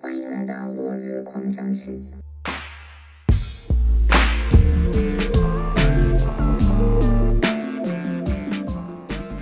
欢迎来到落日狂想曲。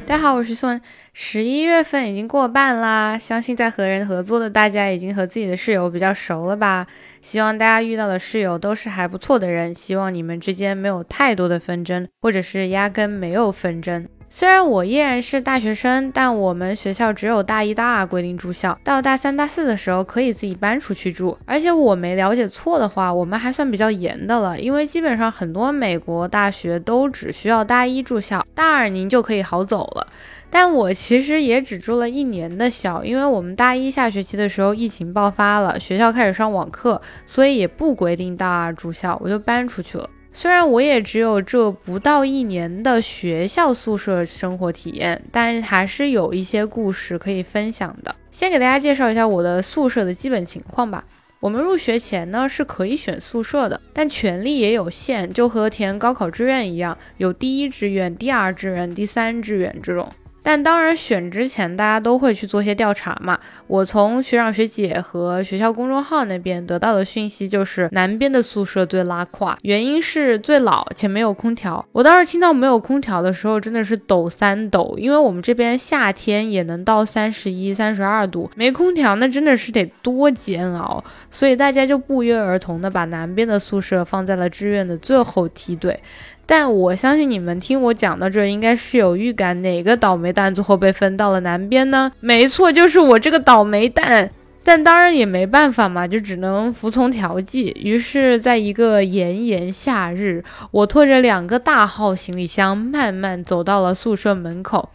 大家好，我是宋。十一月份已经过半啦，相信在和人合作的大家已经和自己的室友比较熟了吧？希望大家遇到的室友都是还不错的人，希望你们之间没有太多的纷争，或者是压根没有纷争。虽然我依然是大学生，但我们学校只有大一、大二规定住校，到大三、大四的时候可以自己搬出去住。而且我没了解错的话，我们还算比较严的了，因为基本上很多美国大学都只需要大一住校，大二您就可以好走了。但我其实也只住了一年的校，因为我们大一下学期的时候疫情爆发了，学校开始上网课，所以也不规定大二住校，我就搬出去了。虽然我也只有这不到一年的学校宿舍生活体验，但还是有一些故事可以分享的。先给大家介绍一下我的宿舍的基本情况吧。我们入学前呢是可以选宿舍的，但权利也有限，就和填高考志愿一样，有第一志愿、第二志愿、第三志愿这种。但当然，选之前大家都会去做些调查嘛。我从学长学姐和学校公众号那边得到的讯息就是，南边的宿舍最拉胯，原因是最老且没有空调。我当时听到没有空调的时候，真的是抖三抖，因为我们这边夏天也能到三十一、三十二度，没空调那真的是得多煎熬。所以大家就不约而同的把南边的宿舍放在了志愿的最后梯队。但我相信你们听我讲到这，应该是有预感，哪个倒霉蛋最后被分到了南边呢？没错，就是我这个倒霉蛋。但当然也没办法嘛，就只能服从调剂。于是，在一个炎炎夏日，我拖着两个大号行李箱，慢慢走到了宿舍门口。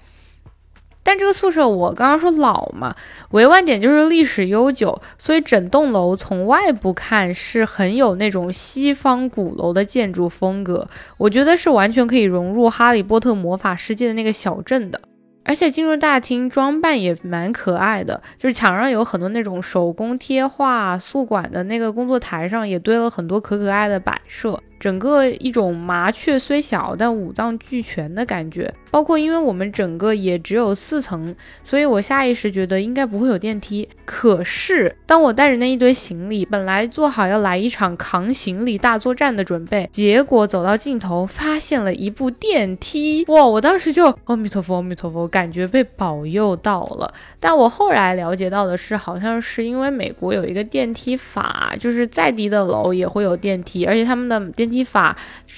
但这个宿舍我刚刚说老嘛，委婉点就是历史悠久，所以整栋楼从外部看是很有那种西方古楼的建筑风格，我觉得是完全可以融入哈利波特魔法世界的那个小镇的。而且进入大厅装扮也蛮可爱的，就是墙上有很多那种手工贴画，宿管的那个工作台上也堆了很多可可爱的摆设。整个一种麻雀虽小，但五脏俱全的感觉。包括因为我们整个也只有四层，所以我下意识觉得应该不会有电梯。可是当我带着那一堆行李，本来做好要来一场扛行李大作战的准备，结果走到尽头发现了一部电梯。哇！我当时就阿弥陀佛，阿弥陀佛，感觉被保佑到了。但我后来了解到的是，好像是因为美国有一个电梯法，就是再低的楼也会有电梯，而且他们的电梯法，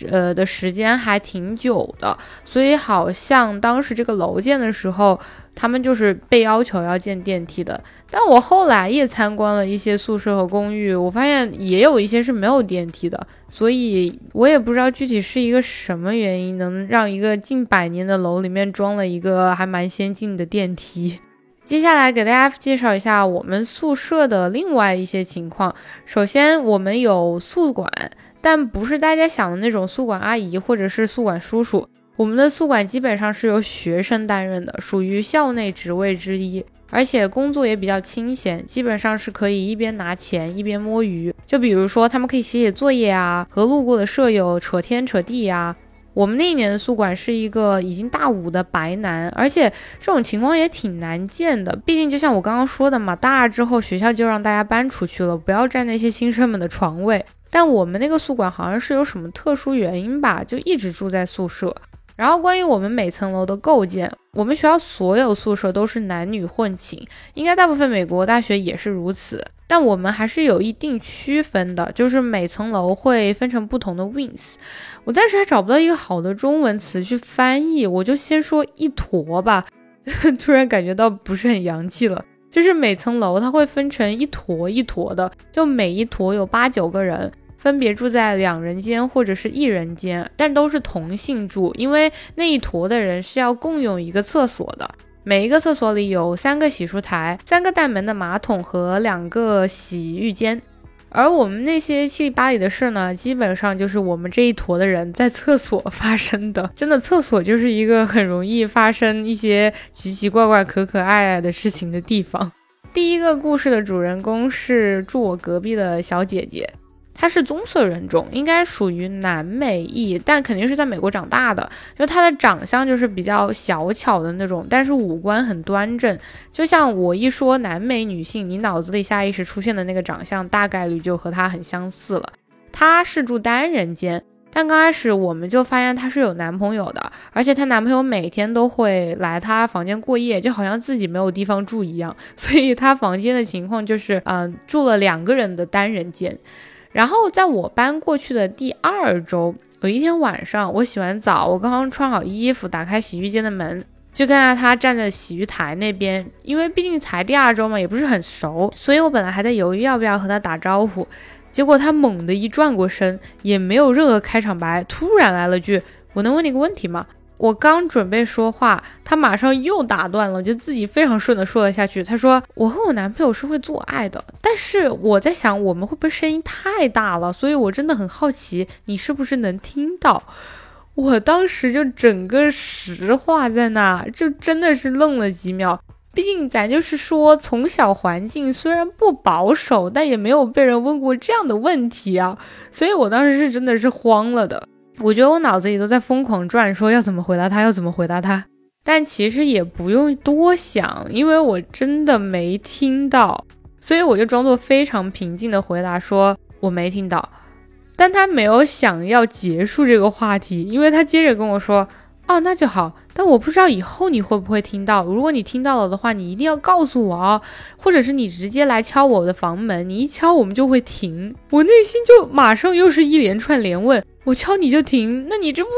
呃的时间还挺久的，所以好像当时这个楼建的时候，他们就是被要求要建电梯的。但我后来也参观了一些宿舍和公寓，我发现也有一些是没有电梯的，所以我也不知道具体是一个什么原因，能让一个近百年的楼里面装了一个还蛮先进的电梯。接下来给大家介绍一下我们宿舍的另外一些情况。首先，我们有宿管。但不是大家想的那种宿管阿姨或者是宿管叔叔，我们的宿管基本上是由学生担任的，属于校内职位之一，而且工作也比较清闲，基本上是可以一边拿钱一边摸鱼。就比如说，他们可以写写作业啊，和路过的舍友扯天扯地呀。我们那一年的宿管是一个已经大五的白男，而且这种情况也挺难见的，毕竟就像我刚刚说的嘛，大二之后学校就让大家搬出去了，不要占那些新生们的床位。但我们那个宿管好像是有什么特殊原因吧，就一直住在宿舍。然后关于我们每层楼的构建，我们学校所有宿舍都是男女混寝，应该大部分美国大学也是如此。但我们还是有一定区分的，就是每层楼会分成不同的 wings。我暂时还找不到一个好的中文词去翻译，我就先说一坨吧。突然感觉到不是很洋气了。就是每层楼它会分成一坨一坨的，就每一坨有八九个人。分别住在两人间或者是一人间，但都是同性住，因为那一坨的人是要共用一个厕所的。每一个厕所里有三个洗漱台、三个带门的马桶和两个洗浴间。而我们那些七里八里的事呢，基本上就是我们这一坨的人在厕所发生的。真的，厕所就是一个很容易发生一些奇奇怪怪、可可爱爱的事情的地方。第一个故事的主人公是住我隔壁的小姐姐。他是棕色人种，应该属于南美裔，但肯定是在美国长大的。就他的长相就是比较小巧的那种，但是五官很端正。就像我一说南美女性，你脑子里下意识出现的那个长相，大概率就和她很相似了。她是住单人间。但刚开始我们就发现她是有男朋友的，而且她男朋友每天都会来她房间过夜，就好像自己没有地方住一样。所以她房间的情况就是，嗯，住了两个人的单人间。然后在我搬过去的第二周，有一天晚上，我洗完澡，我刚刚穿好衣服，打开洗浴间的门，就看到他站在洗浴台那边。因为毕竟才第二周嘛，也不是很熟，所以我本来还在犹豫要不要和他打招呼。结果他猛地一转过身，也没有任何开场白，突然来了句：“我能问你个问题吗？”我刚准备说话，他马上又打断了，就自己非常顺的说了下去。他说：“我和我男朋友是会做爱的，但是我在想，我们会不会声音太大了？所以我真的很好奇，你是不是能听到？”我当时就整个石化在那，就真的是愣了几秒。毕竟咱就是说，从小环境虽然不保守，但也没有被人问过这样的问题啊，所以我当时是真的是慌了的。我觉得我脑子里都在疯狂转，说要怎么回答他，要怎么回答他。但其实也不用多想，因为我真的没听到，所以我就装作非常平静的回答说我没听到。但他没有想要结束这个话题，因为他接着跟我说。哦，那就好。但我不知道以后你会不会听到。如果你听到了的话，你一定要告诉我哦，或者是你直接来敲我的房门，你一敲我们就会停。我内心就马上又是一连串连问：我敲你就停？那你这不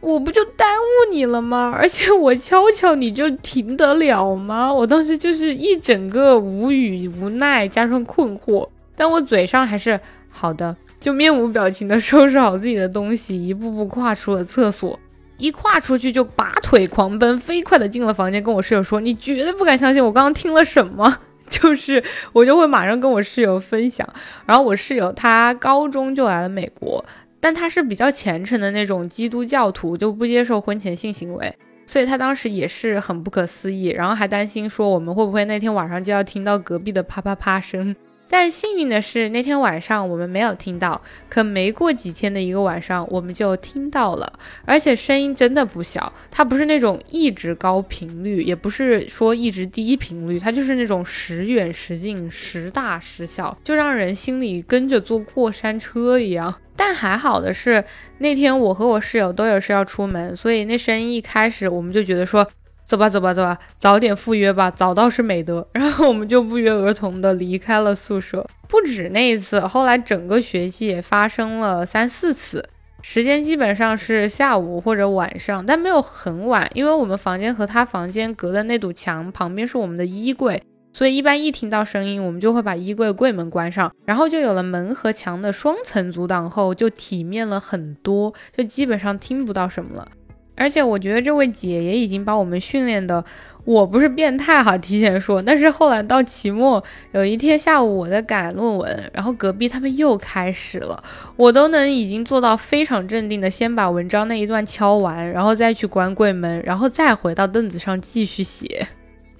我不就耽误你了吗？而且我敲敲你就停得了吗？我当时就是一整个无语、无奈加上困惑，但我嘴上还是好的，就面无表情的收拾好自己的东西，一步步跨出了厕所。一跨出去就拔腿狂奔，飞快的进了房间，跟我室友说：“你绝对不敢相信我刚刚听了什么。” 就是我就会马上跟我室友分享。然后我室友他高中就来了美国，但他是比较虔诚的那种基督教徒，就不接受婚前性行为，所以他当时也是很不可思议，然后还担心说我们会不会那天晚上就要听到隔壁的啪啪啪声。但幸运的是，那天晚上我们没有听到。可没过几天的一个晚上，我们就听到了，而且声音真的不小。它不是那种一直高频率，也不是说一直低频率，它就是那种时远时近、时大时小，就让人心里跟着坐过山车一样。但还好的是，那天我和我室友都有事要出门，所以那声音一开始我们就觉得说。走吧，走吧，走吧，早点赴约吧，早到是美德。然后我们就不约而同的离开了宿舍。不止那一次，后来整个学期也发生了三四次，时间基本上是下午或者晚上，但没有很晚，因为我们房间和他房间隔的那堵墙旁边是我们的衣柜，所以一般一听到声音，我们就会把衣柜柜门关上，然后就有了门和墙的双层阻挡后，就体面了很多，就基本上听不到什么了。而且我觉得这位姐也已经把我们训练的，我不是变态哈，提前说。但是后来到期末有一天下午，我在改论文，然后隔壁他们又开始了，我都能已经做到非常镇定的先把文章那一段敲完，然后再去关柜门，然后再回到凳子上继续写。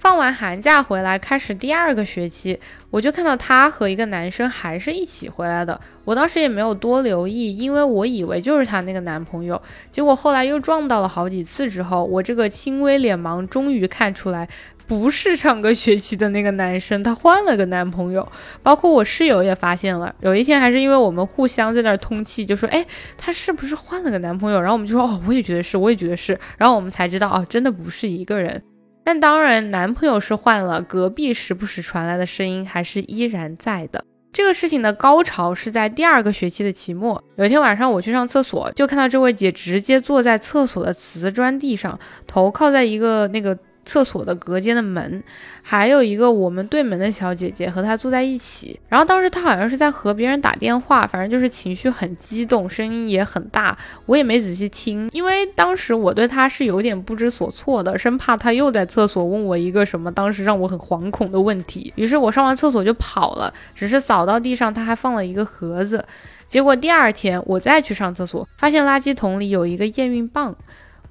放完寒假回来，开始第二个学期，我就看到他和一个男生还是一起回来的。我当时也没有多留意，因为我以为就是她那个男朋友。结果后来又撞到了好几次之后，我这个轻微脸盲终于看出来，不是上个学期的那个男生，他换了个男朋友。包括我室友也发现了，有一天还是因为我们互相在那儿通气，就说：“哎，他是不是换了个男朋友？”然后我们就说：“哦，我也觉得是，我也觉得是。”然后我们才知道，哦，真的不是一个人。但当然，男朋友是换了，隔壁时不时传来的声音还是依然在的。这个事情的高潮是在第二个学期的期末，有一天晚上我去上厕所，就看到这位姐直接坐在厕所的瓷砖地上，头靠在一个那个。厕所的隔间的门，还有一个我们对门的小姐姐和她坐在一起。然后当时她好像是在和别人打电话，反正就是情绪很激动，声音也很大。我也没仔细听，因为当时我对她是有点不知所措的，生怕她又在厕所问我一个什么当时让我很惶恐的问题。于是我上完厕所就跑了，只是扫到地上，她还放了一个盒子。结果第二天我再去上厕所，发现垃圾桶里有一个验孕棒。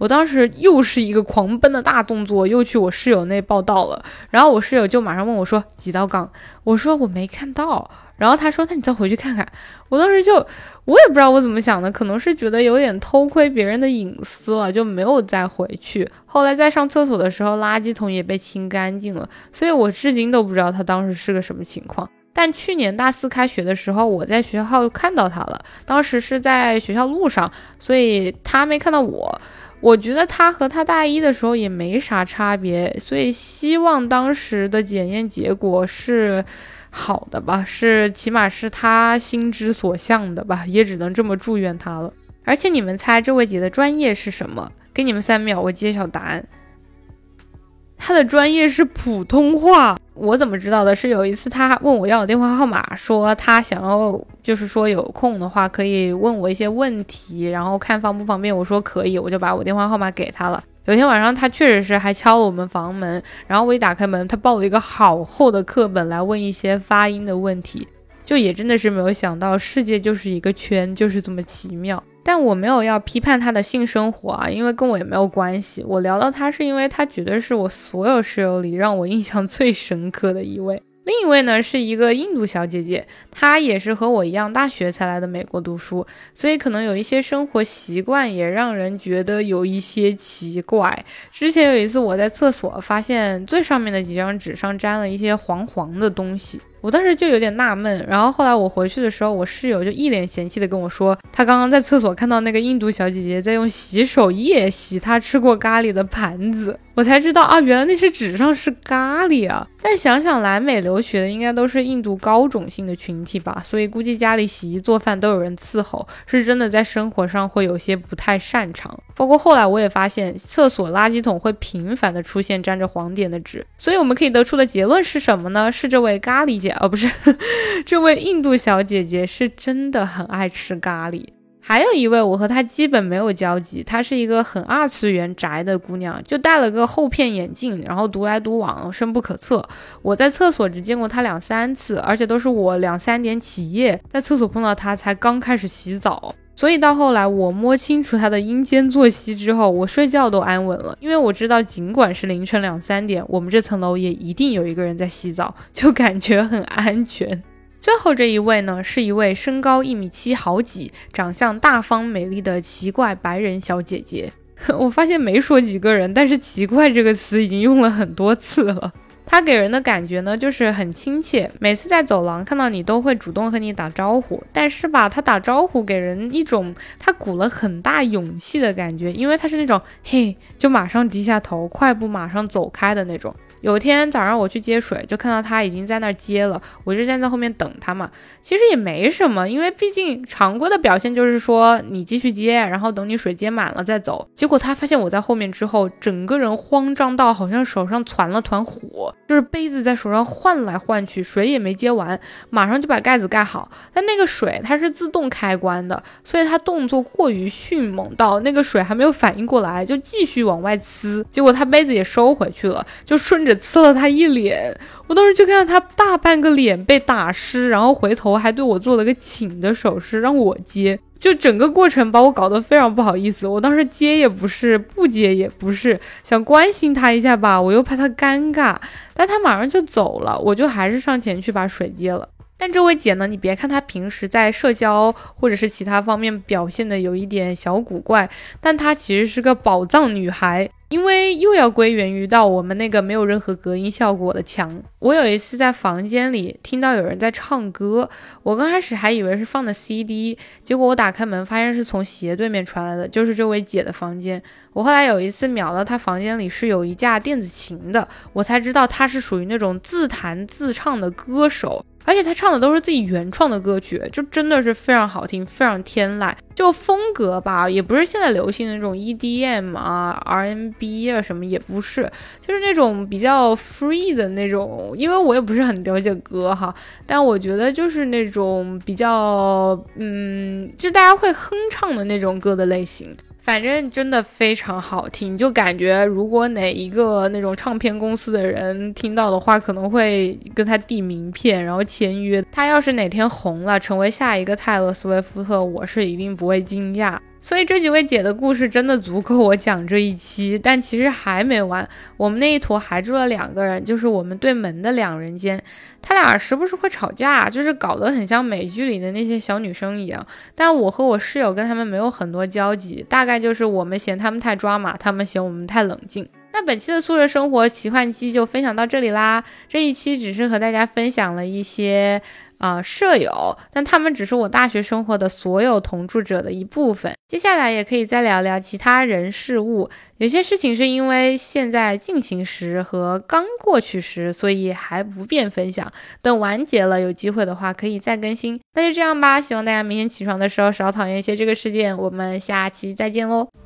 我当时又是一个狂奔的大动作，又去我室友那报道了。然后我室友就马上问我说几道杠，我说我没看到。然后他说那你再回去看看。我当时就我也不知道我怎么想的，可能是觉得有点偷窥别人的隐私了，就没有再回去。后来在上厕所的时候，垃圾桶也被清干净了，所以我至今都不知道他当时是个什么情况。但去年大四开学的时候，我在学校看到他了。当时是在学校路上，所以他没看到我。我觉得他和他大一的时候也没啥差别，所以希望当时的检验结果是好的吧，是起码是他心之所向的吧，也只能这么祝愿他了。而且你们猜这位姐的专业是什么？给你们三秒，我揭晓答案。他的专业是普通话。我怎么知道的？是有一次他问我要我电话号码，说他想要，就是说有空的话可以问我一些问题，然后看方不方便。我说可以，我就把我电话号码给他了。有天晚上他确实是还敲了我们房门，然后我一打开门，他抱了一个好厚的课本来问一些发音的问题，就也真的是没有想到世界就是一个圈，就是这么奇妙。但我没有要批判他的性生活啊，因为跟我也没有关系。我聊到他是因为他绝对是我所有室友里让我印象最深刻的一位。另一位呢是一个印度小姐姐，她也是和我一样大学才来的美国读书，所以可能有一些生活习惯也让人觉得有一些奇怪。之前有一次我在厕所发现最上面的几张纸上沾了一些黄黄的东西。我当时就有点纳闷，然后后来我回去的时候，我室友就一脸嫌弃的跟我说，他刚刚在厕所看到那个印度小姐姐在用洗手液洗她吃过咖喱的盘子。我才知道啊，原来那些纸上是咖喱啊！但想想来美留学的应该都是印度高种姓的群体吧，所以估计家里洗衣做饭都有人伺候，是真的在生活上会有些不太擅长。包括后来我也发现，厕所垃圾桶会频繁的出现沾着黄点的纸，所以我们可以得出的结论是什么呢？是这位咖喱姐，哦不是，这位印度小姐姐是真的很爱吃咖喱。还有一位，我和她基本没有交集。她是一个很二次元宅的姑娘，就戴了个厚片眼镜，然后独来独往，深不可测。我在厕所只见过她两三次，而且都是我两三点起夜在厕所碰到她，才刚开始洗澡。所以到后来我摸清楚他的阴间作息之后，我睡觉都安稳了，因为我知道尽管是凌晨两三点，我们这层楼也一定有一个人在洗澡，就感觉很安全。最后这一位呢，是一位身高一米七好几、长相大方美丽的奇怪白人小姐姐。我发现没说几个人，但是“奇怪”这个词已经用了很多次了。他给人的感觉呢，就是很亲切，每次在走廊看到你都会主动和你打招呼。但是吧，他打招呼给人一种他鼓了很大勇气的感觉，因为他是那种嘿，就马上低下头，快步马上走开的那种。有天早上我去接水，就看到他已经在那儿接了，我就站在后面等他嘛。其实也没什么，因为毕竟常规的表现就是说你继续接，然后等你水接满了再走。结果他发现我在后面之后，整个人慌张到好像手上窜了团火，就是杯子在手上换来换去，水也没接完，马上就把盖子盖好。但那个水它是自动开关的，所以他动作过于迅猛到那个水还没有反应过来，就继续往外呲。结果他杯子也收回去了，就顺着。刺了他一脸，我当时就看到他大半个脸被打湿，然后回头还对我做了个请的手势，让我接。就整个过程把我搞得非常不好意思。我当时接也不是，不接也不是，想关心他一下吧，我又怕他尴尬。但他马上就走了，我就还是上前去把水接了。但这位姐呢，你别看她平时在社交或者是其他方面表现的有一点小古怪，但她其实是个宝藏女孩。因为又要归源于到我们那个没有任何隔音效果的墙。我有一次在房间里听到有人在唱歌，我刚开始还以为是放的 CD，结果我打开门发现是从斜对面传来的，就是这位姐的房间。我后来有一次瞄到她房间里是有一架电子琴的，我才知道她是属于那种自弹自唱的歌手。而且他唱的都是自己原创的歌曲，就真的是非常好听，非常天籁。就风格吧，也不是现在流行的那种 EDM 啊、R&B 啊什么，也不是，就是那种比较 free 的那种。因为我也不是很了解歌哈，但我觉得就是那种比较，嗯，就大家会哼唱的那种歌的类型。反正真的非常好听，就感觉如果哪一个那种唱片公司的人听到的话，可能会跟他递名片，然后签约。他要是哪天红了，成为下一个泰勒·斯威夫特，我是一定不会惊讶。所以这几位姐的故事真的足够我讲这一期，但其实还没完。我们那一坨还住了两个人，就是我们对门的两人间，他俩时不时会吵架，就是搞得很像美剧里的那些小女生一样。但我和我室友跟他们没有很多交集，大概就是我们嫌他们太抓马，他们嫌我们太冷静。那本期的宿舍生活奇幻记就分享到这里啦。这一期只是和大家分享了一些。啊，舍友，但他们只是我大学生活的所有同住者的一部分。接下来也可以再聊聊其他人事物，有些事情是因为现在进行时和刚过去时，所以还不便分享。等完结了，有机会的话可以再更新。那就这样吧，希望大家明天起床的时候少讨厌一些这个事件。我们下期再见喽。